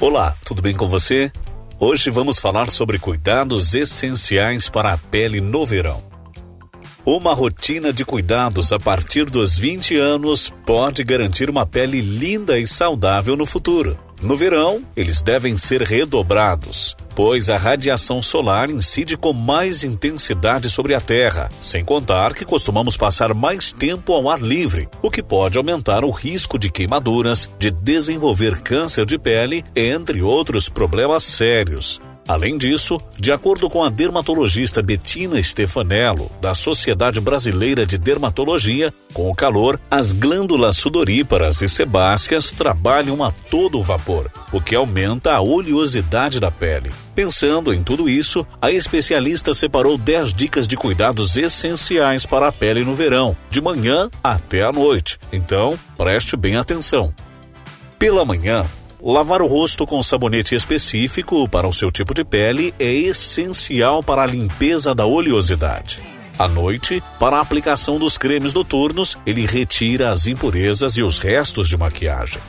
Olá, tudo bem com você? Hoje vamos falar sobre cuidados essenciais para a pele no verão. Uma rotina de cuidados a partir dos 20 anos pode garantir uma pele linda e saudável no futuro. No verão, eles devem ser redobrados, pois a radiação solar incide com mais intensidade sobre a Terra, sem contar que costumamos passar mais tempo ao ar livre, o que pode aumentar o risco de queimaduras, de desenvolver câncer de pele, entre outros problemas sérios. Além disso, de acordo com a dermatologista Bettina Stefanello, da Sociedade Brasileira de Dermatologia, com o calor, as glândulas sudoríparas e sebáceas trabalham a todo vapor, o que aumenta a oleosidade da pele. Pensando em tudo isso, a especialista separou 10 dicas de cuidados essenciais para a pele no verão, de manhã até a noite. Então, preste bem atenção. Pela manhã, Lavar o rosto com sabonete específico para o seu tipo de pele é essencial para a limpeza da oleosidade. À noite, para a aplicação dos cremes noturnos, ele retira as impurezas e os restos de maquiagem.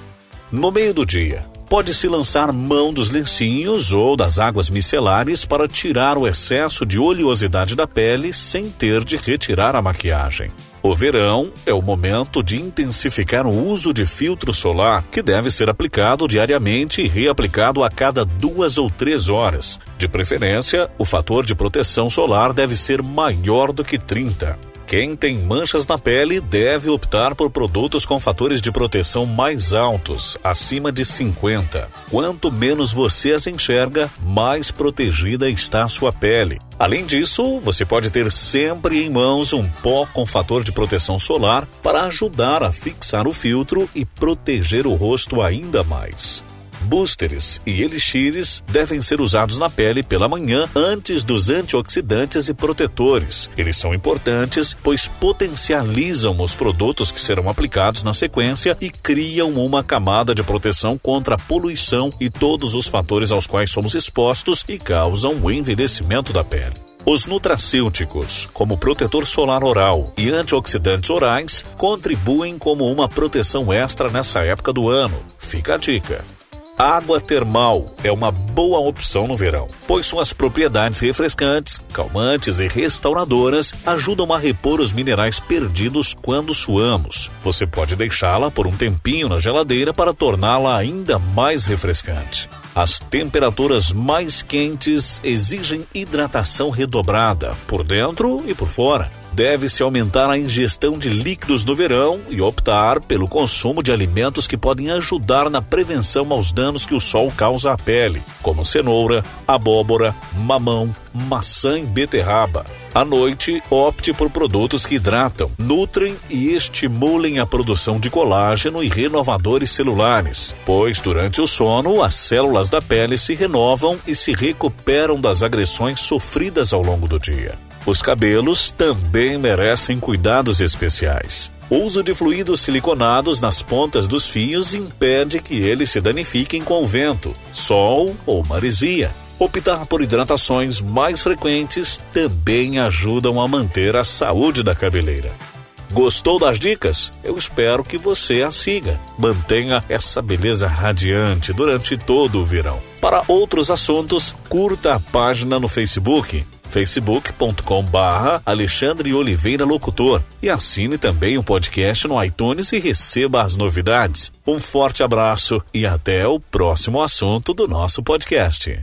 No meio do dia, pode-se lançar mão dos lencinhos ou das águas micelares para tirar o excesso de oleosidade da pele sem ter de retirar a maquiagem. O verão é o momento de intensificar o uso de filtro solar, que deve ser aplicado diariamente e reaplicado a cada duas ou três horas. De preferência, o fator de proteção solar deve ser maior do que 30. Quem tem manchas na pele deve optar por produtos com fatores de proteção mais altos, acima de 50. Quanto menos você as enxerga, mais protegida está a sua pele. Além disso, você pode ter sempre em mãos um pó com fator de proteção solar para ajudar a fixar o filtro e proteger o rosto ainda mais. Boosters e elixires devem ser usados na pele pela manhã antes dos antioxidantes e protetores. Eles são importantes pois potencializam os produtos que serão aplicados na sequência e criam uma camada de proteção contra a poluição e todos os fatores aos quais somos expostos e causam o envelhecimento da pele. Os nutracêuticos, como protetor solar oral e antioxidantes orais, contribuem como uma proteção extra nessa época do ano. Fica a dica. Água termal é uma boa opção no verão, pois suas propriedades refrescantes, calmantes e restauradoras ajudam a repor os minerais perdidos quando suamos. Você pode deixá-la por um tempinho na geladeira para torná-la ainda mais refrescante. As temperaturas mais quentes exigem hidratação redobrada, por dentro e por fora. Deve-se aumentar a ingestão de líquidos no verão e optar pelo consumo de alimentos que podem ajudar na prevenção aos danos que o sol causa à pele, como cenoura, abóbora, mamão, maçã e beterraba. À noite, opte por produtos que hidratam, nutrem e estimulem a produção de colágeno e renovadores celulares, pois durante o sono as células da pele se renovam e se recuperam das agressões sofridas ao longo do dia. Os cabelos também merecem cuidados especiais. O uso de fluidos siliconados nas pontas dos fios impede que eles se danifiquem com o vento, sol ou maresia. Optar por hidratações mais frequentes também ajudam a manter a saúde da cabeleira. Gostou das dicas? Eu espero que você as siga. Mantenha essa beleza radiante durante todo o verão. Para outros assuntos, curta a página no Facebook facebook.com barra Alexandre Oliveira Locutor e assine também o podcast no iTunes e receba as novidades. Um forte abraço e até o próximo assunto do nosso podcast.